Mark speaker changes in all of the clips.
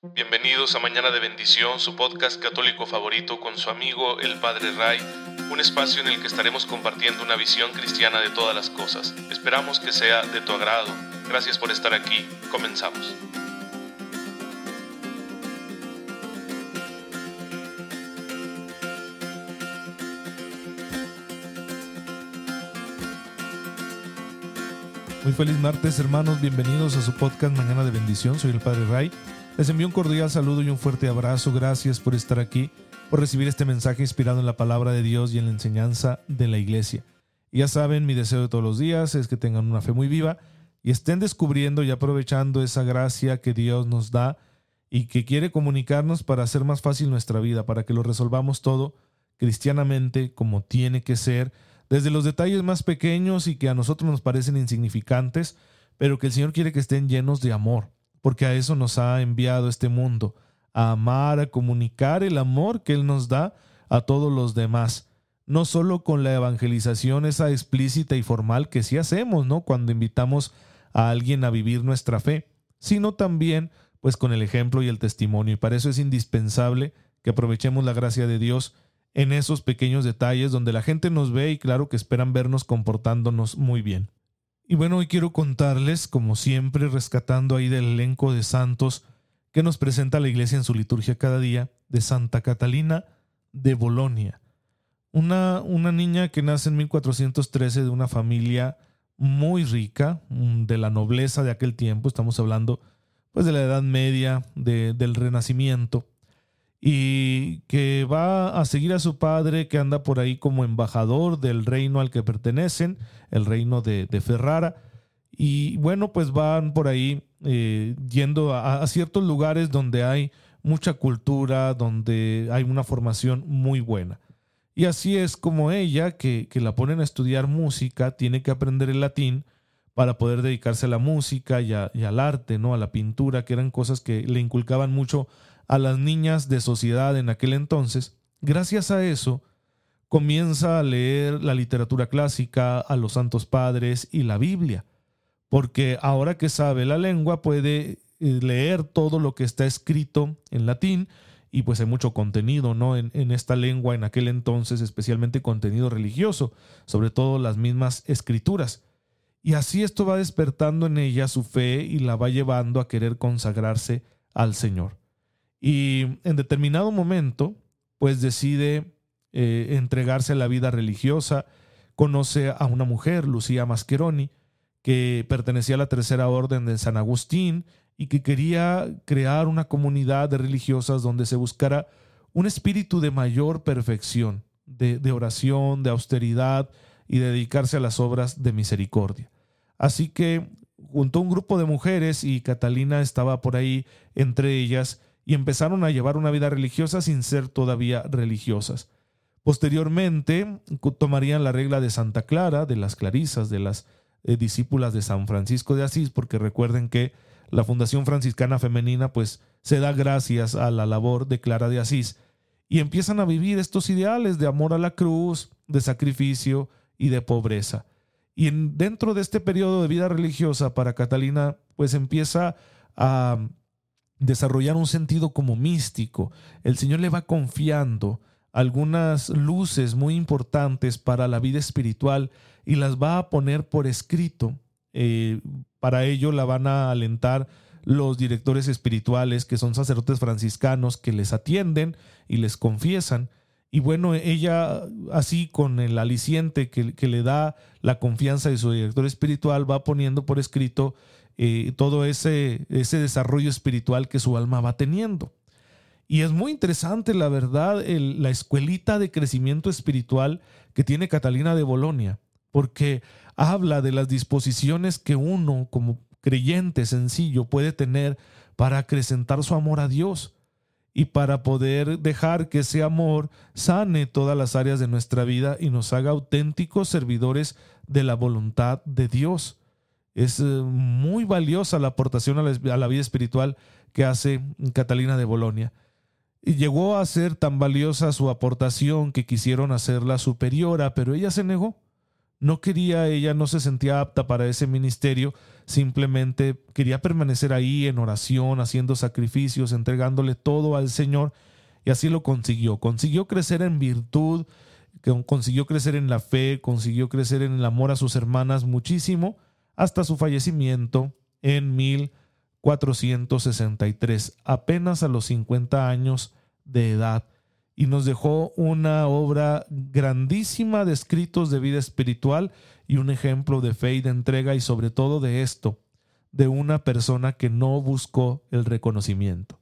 Speaker 1: Bienvenidos a Mañana de Bendición, su podcast católico favorito con su amigo el Padre Ray, un espacio en el que estaremos compartiendo una visión cristiana de todas las cosas. Esperamos que sea de tu agrado. Gracias por estar aquí. Comenzamos.
Speaker 2: Muy feliz martes, hermanos. Bienvenidos a su podcast Mañana de Bendición. Soy el Padre Ray. Les envío un cordial saludo y un fuerte abrazo. Gracias por estar aquí, por recibir este mensaje inspirado en la palabra de Dios y en la enseñanza de la iglesia. ya saben, mi deseo de todos los días es que tengan una fe muy viva y estén descubriendo y aprovechando esa gracia que Dios nos da y que quiere comunicarnos para hacer más fácil nuestra vida, para que lo resolvamos todo cristianamente como tiene que ser desde los detalles más pequeños y que a nosotros nos parecen insignificantes, pero que el Señor quiere que estén llenos de amor, porque a eso nos ha enviado este mundo, a amar, a comunicar el amor que Él nos da a todos los demás, no solo con la evangelización esa explícita y formal que sí hacemos, ¿no? Cuando invitamos a alguien a vivir nuestra fe, sino también pues con el ejemplo y el testimonio, y para eso es indispensable que aprovechemos la gracia de Dios en esos pequeños detalles donde la gente nos ve y claro que esperan vernos comportándonos muy bien. Y bueno, hoy quiero contarles, como siempre, rescatando ahí del elenco de santos que nos presenta la iglesia en su liturgia cada día, de Santa Catalina de Bolonia. Una, una niña que nace en 1413 de una familia muy rica, mm, de la nobleza de aquel tiempo, estamos hablando pues de la Edad Media, del Renacimiento, y que va a seguir a su padre que anda por ahí como embajador del reino al que pertenecen, el reino de, Ferrara. Y bueno, pues van por ahí eh, yendo a, ciertos lugares donde hay mucha cultura, donde hay una formación muy buena. Y así es como ella, que, que la ponen a estudiar música, tiene que aprender el latín para poder dedicarse a la música y, y al arte, ¿no? a la pintura, que eran cosas que le inculcaban mucho a las niñas de sociedad en aquel entonces, gracias a eso comienza a leer la literatura clásica, a los santos padres y la Biblia, porque ahora que sabe la lengua puede eh, leer todo lo que está escrito en latín y pues hay mucho contenido ¿no? en, en esta lengua en aquel entonces, especialmente contenido religioso, sobre todo las mismas escrituras. Y así esto va despertando en ella su fe y la va llevando a querer consagrarse al Señor. Y en determinado momento, pues decide eh, entregarse a la vida religiosa, conoce a una mujer, Lucía Mascheroni, que pertenecía a la tercera orden de San Agustín y que quería crear una comunidad de religiosas donde se buscara un espíritu de mayor perfección, de, de oración, de austeridad y de dedicarse a las obras de misericordia. Así que juntó un grupo de mujeres y Catalina estaba por ahí entre ellas y empezaron a llevar una vida religiosa sin ser todavía religiosas. Posteriormente tomarían la regla de Santa Clara, de las clarisas, de las eh, discípulas de San Francisco de Asís, porque recuerden que la Fundación Franciscana Femenina pues se da gracias a la labor de Clara de Asís y empiezan a vivir estos ideales de amor a la cruz, de sacrificio y de pobreza. Y dentro de este periodo de vida religiosa para Catalina pues empieza a desarrollar un sentido como místico. El Señor le va confiando algunas luces muy importantes para la vida espiritual y las va a poner por escrito. Eh, para ello la van a alentar los directores espirituales, que son sacerdotes franciscanos, que les atienden y les confiesan. Y bueno, ella así con el aliciente que, que le da la confianza de su director espiritual, va poniendo por escrito eh, todo ese, ese desarrollo espiritual que su alma va teniendo. Y es muy interesante, la verdad, la escuelita de crecimiento espiritual que tiene Catalina de Bolonia, porque habla de las disposiciones que uno como creyente sencillo puede tener para acrecentar su amor a Dios y para poder dejar que ese amor sane todas las áreas de nuestra vida y nos haga auténticos servidores de la voluntad de Dios. Es eh, muy valiosa la aportación a la, vida espiritual que hace Catalina de Bolonia. Y llegó a ser tan valiosa su aportación que quisieron hacerla superiora, pero ella se negó. No quería ella, no se sentía apta para ese ministerio, simplemente quería permanecer ahí en oración, haciendo sacrificios, entregándole todo al Señor, y así lo consiguió. Consiguió crecer en virtud, consiguió crecer en la fe, consiguió crecer en el amor a sus hermanas muchísimo, hasta su fallecimiento en 1463, apenas a los 50 años de edad y nos dejó una obra grandísima de escritos de vida espiritual y un ejemplo de fe y de entrega y sobre todo de esto, de una persona que no buscó el reconocimiento,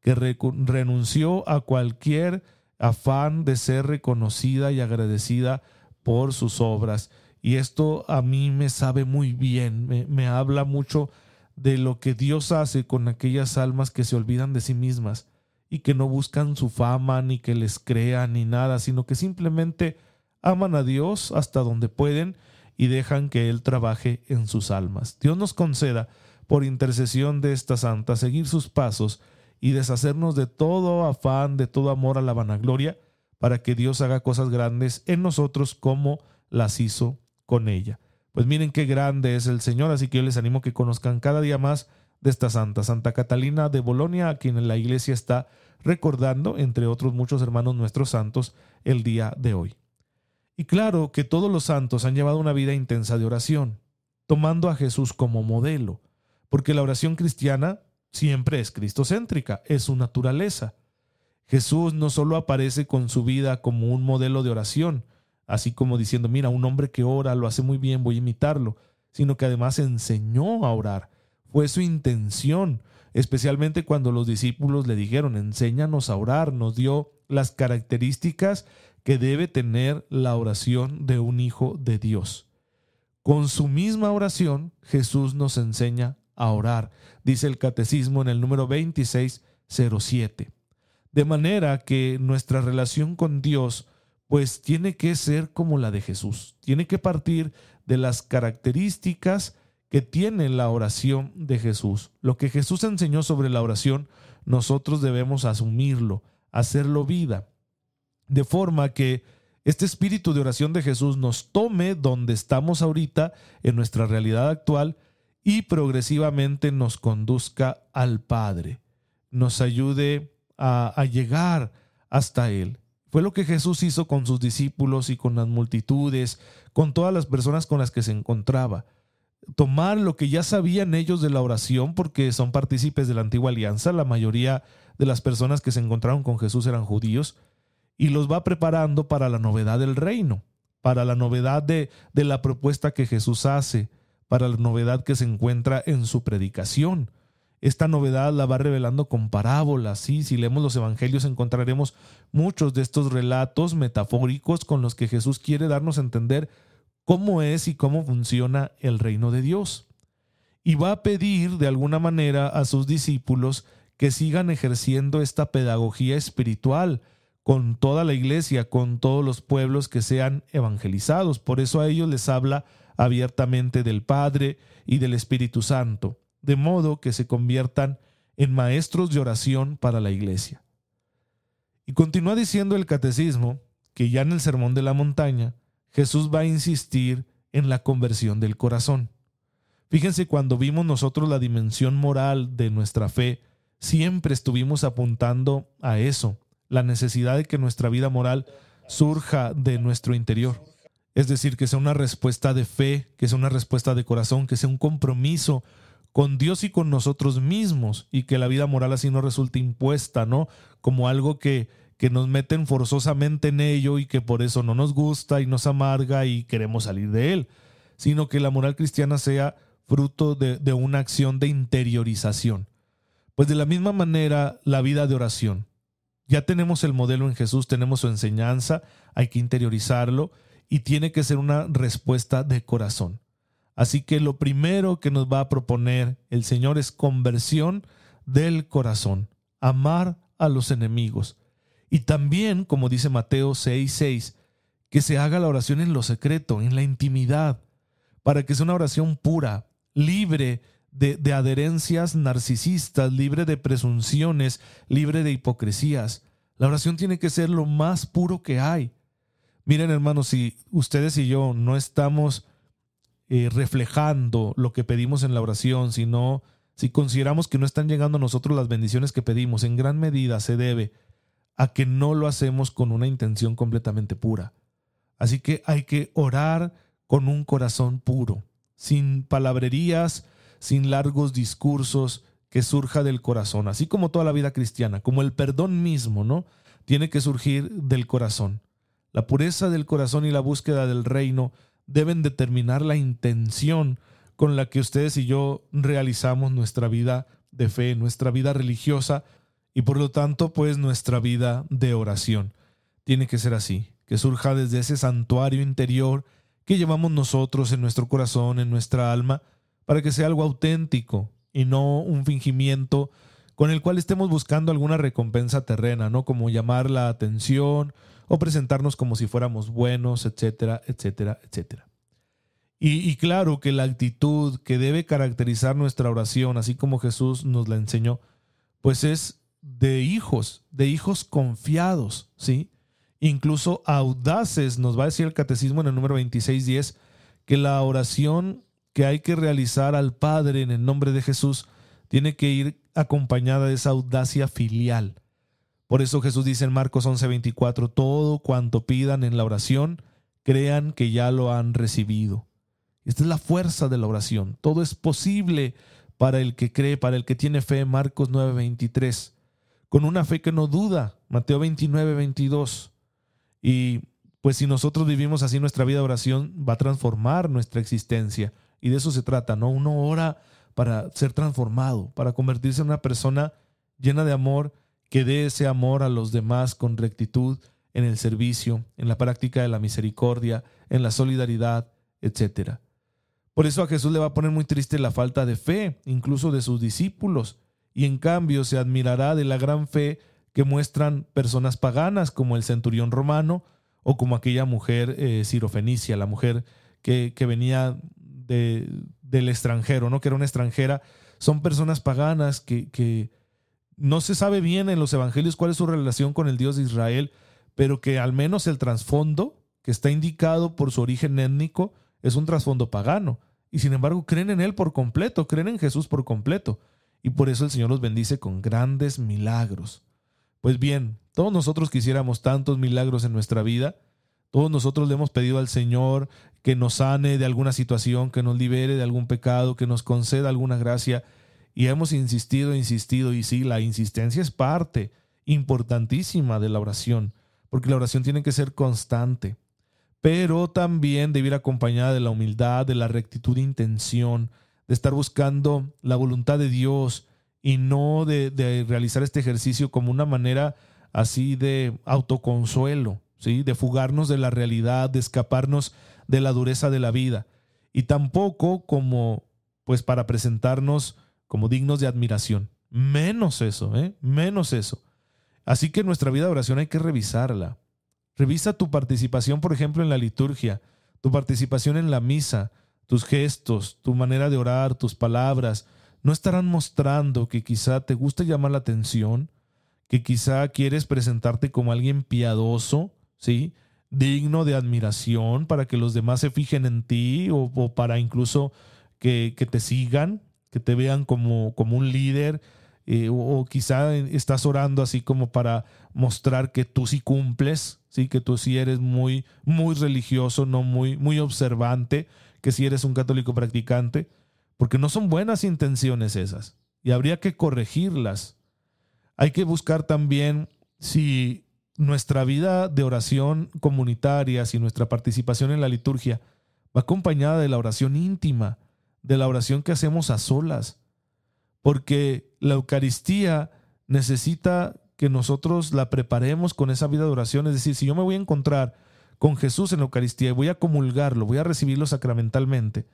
Speaker 2: que renunció a cualquier afán de ser reconocida y agradecida por sus obras. Y esto a mí me sabe muy bien, me, habla mucho de lo que Dios hace con aquellas almas que se olvidan de sí mismas y que no buscan su fama, ni que les crean, ni nada, sino que simplemente aman a Dios hasta donde pueden y dejan que Él trabaje en sus almas. Dios nos conceda, por intercesión de esta santa, seguir sus pasos y deshacernos de todo afán, de todo amor a la vanagloria, para que Dios haga cosas grandes en nosotros como las hizo con ella. Pues miren qué grande es el Señor, así que yo les animo que conozcan cada día más de esta santa, Santa Catalina de Bolonia, a quien la iglesia está recordando, entre otros muchos hermanos nuestros santos, el día de hoy. Y claro que todos los santos han llevado una vida intensa de oración, tomando a Jesús como modelo, porque la oración cristiana siempre es cristocéntrica, es su naturaleza. Jesús no solo aparece con su vida como un modelo de oración, así como diciendo, mira, un hombre que ora lo hace muy bien, voy a imitarlo, sino que además enseñó a orar, fue su intención, especialmente cuando los discípulos le dijeron, enséñanos a orar, nos dio las características que debe tener la oración de un hijo de Dios. Con su misma oración, Jesús nos enseña a orar, dice el catecismo en el número 2607. De manera que nuestra relación con Dios pues tiene que ser como la de Jesús, tiene que partir de las características que tiene la oración de Jesús. Lo que Jesús enseñó sobre la oración, nosotros debemos asumirlo, hacerlo vida, de forma que este espíritu de oración de Jesús nos tome donde estamos ahorita en nuestra realidad actual y progresivamente nos conduzca al Padre, nos ayude a, a llegar hasta Él. Fue lo que Jesús hizo con sus discípulos y con las multitudes, con todas las personas con las que se encontraba tomar lo que ya sabían ellos de la oración, porque son partícipes de la antigua alianza, la mayoría de las personas que se encontraron con Jesús eran judíos, y los va preparando para la novedad del reino, para la novedad de, de la propuesta que Jesús hace, para la novedad que se encuentra en su predicación. Esta novedad la va revelando con parábolas, ¿sí? Si leemos los evangelios encontraremos muchos de estos relatos metafóricos con los que Jesús quiere darnos a entender cómo es y cómo funciona el reino de Dios. Y va a pedir de alguna manera a sus discípulos que sigan ejerciendo esta pedagogía espiritual con toda la iglesia, con todos los pueblos que sean evangelizados. Por eso a ellos les habla abiertamente del Padre y del Espíritu Santo, de modo que se conviertan en maestros de oración para la iglesia. Y continúa diciendo el catecismo que ya en el Sermón de la Montaña, Jesús va a insistir en la conversión del corazón. Fíjense, cuando vimos nosotros la dimensión moral de nuestra fe, siempre estuvimos apuntando a eso, la necesidad de que nuestra vida moral surja de nuestro interior. Es decir, que sea una respuesta de fe, que sea una respuesta de corazón, que sea un compromiso con Dios y con nosotros mismos y que la vida moral así no resulte impuesta, ¿no? Como algo que, que nos meten forzosamente en ello y que por eso no nos gusta y nos amarga y queremos salir de él, sino que la moral cristiana sea fruto de, de una acción de interiorización. Pues de la misma manera, la vida de oración. Ya tenemos el modelo en Jesús, tenemos su enseñanza, hay que interiorizarlo y tiene que ser una respuesta de corazón. Así que lo primero que nos va a proponer el Señor es conversión del corazón, amar a los enemigos, y también, como dice Mateo 6:6, que se haga la oración en lo secreto, en la intimidad, para que sea una oración pura, libre de, de adherencias narcisistas, libre de presunciones, libre de hipocresías. La oración tiene que ser lo más puro que hay. Miren hermanos, si ustedes y yo no estamos eh, reflejando lo que pedimos en la oración, sino si consideramos que no están llegando a nosotros las bendiciones que pedimos, en gran medida se debe a que no lo hacemos con una intención completamente pura. Así que hay que orar con un corazón puro, sin palabrerías, sin largos discursos, que surja del corazón, así como toda la vida cristiana, como el perdón mismo, ¿no? Tiene que surgir del corazón. La pureza del corazón y la búsqueda del reino deben determinar la intención con la que ustedes y yo realizamos nuestra vida de fe, nuestra vida religiosa y por lo tanto pues nuestra vida de oración. Tiene que ser así, que surja desde ese santuario interior que llevamos nosotros en nuestro corazón, en nuestra alma, para que sea algo auténtico, y no un fingimiento con el cual estemos buscando alguna recompensa terrena, ¿no? Como llamar la atención o presentarnos como si fuéramos buenos, etcétera, etcétera, etcétera. Y, claro que la actitud que debe caracterizar nuestra oración, así como Jesús nos la enseñó, pues es de hijos, de hijos confiados, ¿sí? Incluso audaces, nos va a decir el catecismo en el número 26.10, que la oración que hay que realizar al Padre en el nombre de Jesús tiene que ir acompañada de esa audacia filial. Por eso Jesús dice en Marcos 11:24, todo cuanto pidan en la oración, crean que ya lo han recibido. Esta es la fuerza de la oración. Todo es posible para el que cree, para el que tiene fe, Marcos 9:23, con una fe que no duda, Mateo 29:22. Y pues si nosotros vivimos así nuestra vida de oración, va a transformar nuestra existencia. Y de eso se trata, ¿no? Uno ora para ser transformado, para convertirse en una persona llena de amor, que dé ese amor a los demás con rectitud en el servicio, en la práctica de la misericordia, en la solidaridad, etc. Por eso a Jesús le va a poner muy triste la falta de fe, incluso de sus discípulos, y en cambio se admirará de la gran fe que muestran personas paganas como el centurión romano o como aquella mujer eh, cirofenicia, la mujer que, que venía del extranjero, ¿no? Que era una extranjera. Son personas paganas que, que no se sabe bien en los evangelios cuál es su relación con el Dios de Israel, pero que al menos el trasfondo que está indicado por su origen étnico es un trasfondo pagano. Y sin embargo creen en Él por completo, creen en Jesús por completo. Y por eso el Señor los bendice con grandes milagros. Pues bien, todos nosotros quisiéramos tantos milagros en nuestra vida, todos nosotros le hemos pedido al Señor que nos sane de alguna situación, que nos libere de algún pecado, que nos conceda alguna gracia. Y hemos insistido, insistido, y sí, la insistencia es parte importantísima de la oración, porque la oración tiene que ser constante, pero también debe ir acompañada de la humildad, de la rectitud de intención, de estar buscando la voluntad de Dios y no de, de realizar este ejercicio como una manera así de autoconsuelo, ¿sí? de fugarnos de la realidad, de escaparnos de la dureza de la vida, y tampoco como pues para presentarnos como dignos de admiración. Menos eso, ¿eh? menos eso. Así que nuestra vida de oración hay que revisarla. Revisa tu participación, por ejemplo, en la liturgia, tu participación en la misa, tus gestos, tu manera de orar, tus palabras, ¿no estarán mostrando que quizá te gusta llamar la atención, que quizá quieres presentarte como alguien piadoso, ¿sí? digno de admiración para que los demás se fijen en ti o, para incluso que, te sigan, que te vean como, como un líder eh, o, quizá estás orando así como para mostrar que tú sí cumples, ¿sí? que tú sí eres muy, muy religioso, no muy, muy observante, que sí eres un católico practicante, porque no son buenas intenciones esas y habría que corregirlas. Hay que buscar también si nuestra vida de oración comunitaria, si nuestra participación en la liturgia va acompañada de la oración íntima, de la oración que hacemos a solas, porque la Eucaristía necesita que nosotros la preparemos con esa vida de oración, es decir, si yo me voy a encontrar con Jesús en la Eucaristía y voy a comulgarlo, voy a recibirlo sacramentalmente,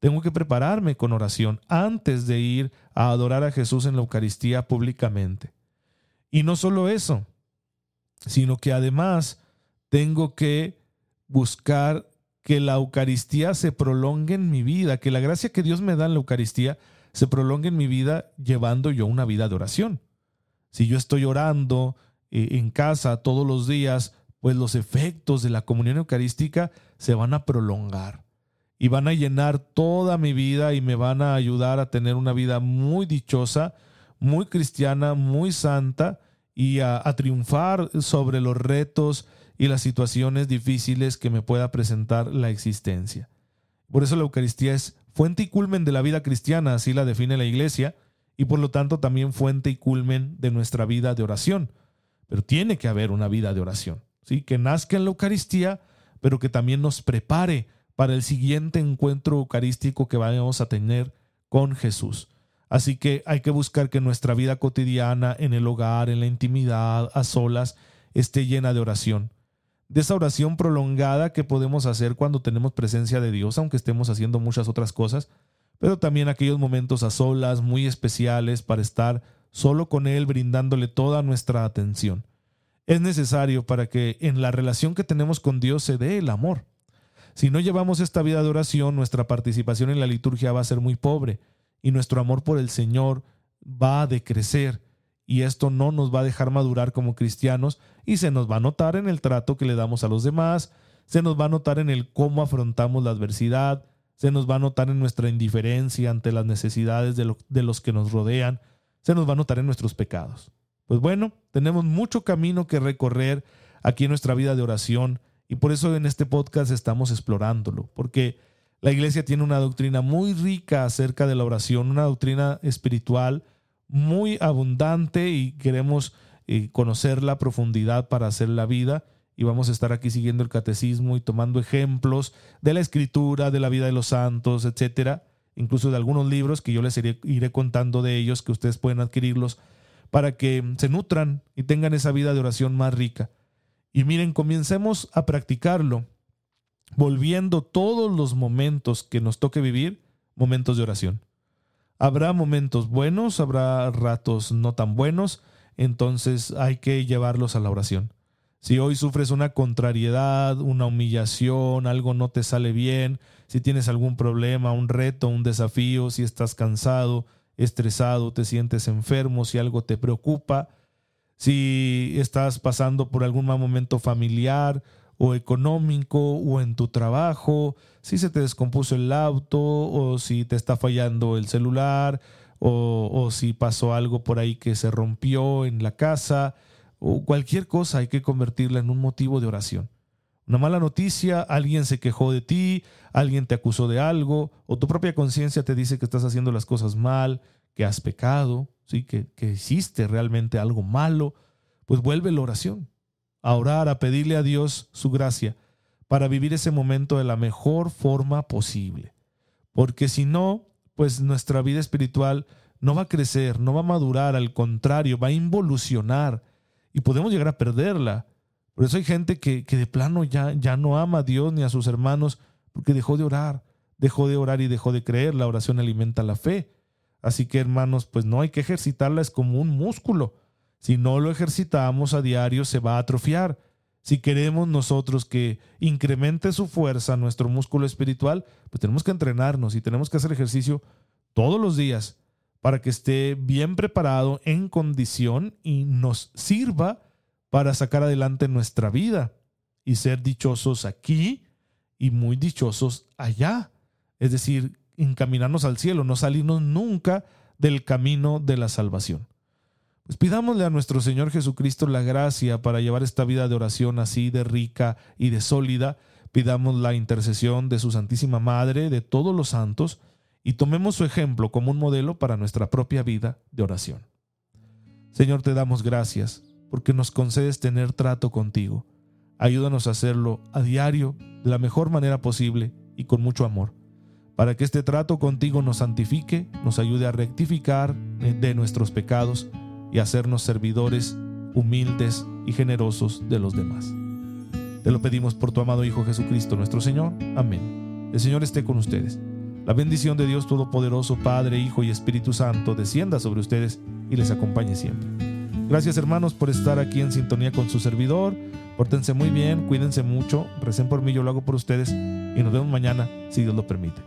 Speaker 2: tengo que prepararme con oración antes de ir a adorar a Jesús en la Eucaristía públicamente. Y no solo eso, sino que además tengo que buscar que la Eucaristía se prolongue en mi vida, que la gracia que Dios me da en la Eucaristía se prolongue en mi vida llevando yo una vida de oración. Si yo estoy orando eh, en casa todos los días pues los efectos de la comunión eucarística se van a prolongar y van a llenar toda mi vida y me van a ayudar a tener una vida muy dichosa, muy cristiana, muy santa y a, triunfar sobre los retos y las situaciones difíciles que me pueda presentar la existencia. Por eso la Eucaristía es fuente y culmen de la vida cristiana, así la define la Iglesia, y por lo tanto también fuente y culmen de nuestra vida de oración. Pero tiene que haber una vida de oración, ¿sí? que nazca en la Eucaristía, pero que también nos prepare para el siguiente encuentro eucarístico que vamos a tener con Jesús. Así que hay que buscar que nuestra vida cotidiana, en el hogar, en la intimidad, a solas, esté llena de oración. De esa oración prolongada que podemos hacer cuando tenemos presencia de Dios, aunque estemos haciendo muchas otras cosas, pero también aquellos momentos a solas muy especiales para estar solo con Él, brindándole toda nuestra atención. Es necesario para que en la relación que tenemos con Dios se dé el amor. Si no llevamos esta vida de oración, nuestra participación en la liturgia va a ser muy pobre y nuestro amor por el Señor va a decrecer y esto no nos va a dejar madurar como cristianos y se nos va a notar en el trato que le damos a los demás, se nos va a notar en el cómo afrontamos la adversidad, se nos va a notar en nuestra indiferencia ante las necesidades de, de los que nos rodean, se nos va a notar en nuestros pecados. Pues bueno, tenemos mucho camino que recorrer aquí en nuestra vida de oración y por eso en este podcast estamos explorándolo, porque la iglesia tiene una doctrina muy rica acerca de la oración, una doctrina espiritual muy abundante y queremos eh, conocer la profundidad para hacer la vida y vamos a estar aquí siguiendo el catecismo y tomando ejemplos de la escritura, de la vida de los santos, etcétera, incluso de algunos libros que yo les iré, iré contando de ellos, que ustedes pueden adquirirlos para que se nutran y tengan esa vida de oración más rica. Y miren, comencemos a practicarlo, volviendo todos los momentos que nos toque vivir, momentos de oración. Habrá momentos buenos, habrá ratos no tan buenos, entonces hay que llevarlos a la oración. Si hoy sufres una contrariedad, una humillación, algo no te sale bien, si tienes algún problema, un reto, un desafío, si estás cansado, estresado, te sientes enfermo, si algo te preocupa, si estás pasando por algún mal momento familiar o económico o en tu trabajo, si se te descompuso el auto o si te está fallando el celular o, si pasó algo por ahí que se rompió en la casa, o cualquier cosa hay que convertirla en un motivo de oración. Una mala noticia, alguien se quejó de ti, alguien te acusó de algo, o tu propia conciencia te dice que estás haciendo las cosas mal, que has pecado, ¿sí? que, que hiciste realmente algo malo, pues vuelve la oración, a orar, a pedirle a Dios su gracia para vivir ese momento de la mejor forma posible. Porque si no, pues nuestra vida espiritual no va a crecer, no va a madurar, al contrario, va a involucionar y podemos llegar a perderla. Por eso hay gente que, que de plano ya, ya no ama a Dios ni a sus hermanos porque dejó de orar, dejó de orar y dejó de creer. La oración alimenta la fe. Así que hermanos, pues no hay que ejercitarla, es como un músculo. Si no lo ejercitamos a diario se va a atrofiar. Si queremos nosotros que incremente su fuerza nuestro músculo espiritual, pues tenemos que entrenarnos y tenemos que hacer ejercicio todos los días para que esté bien preparado, en condición y nos sirva para sacar adelante nuestra vida y ser dichosos aquí y muy dichosos allá. Es decir, encaminarnos al cielo, no salirnos nunca del camino de la salvación. Pues pidámosle a nuestro Señor Jesucristo la gracia para llevar esta vida de oración así de rica y de sólida. Pidamos la intercesión de su Santísima Madre, de todos los santos, y tomemos su ejemplo como un modelo para nuestra propia vida de oración. Señor, te damos gracias porque nos concedes tener trato contigo. Ayúdanos a hacerlo a diario de la mejor manera posible y con mucho amor, para que este trato contigo nos santifique, nos ayude a rectificar de nuestros pecados y hacernos servidores humildes y generosos de los demás. Te lo pedimos por tu amado Hijo Jesucristo nuestro Señor. Amén. El Señor esté con ustedes la bendición de Dios Todopoderoso, Padre, Hijo y Espíritu Santo, descienda sobre ustedes y les acompañe siempre. Gracias hermanos por estar aquí en sintonía con su servidor. Pórtense muy bien, cuídense mucho, recen por mí, yo lo hago por ustedes y nos vemos mañana si Dios lo permite.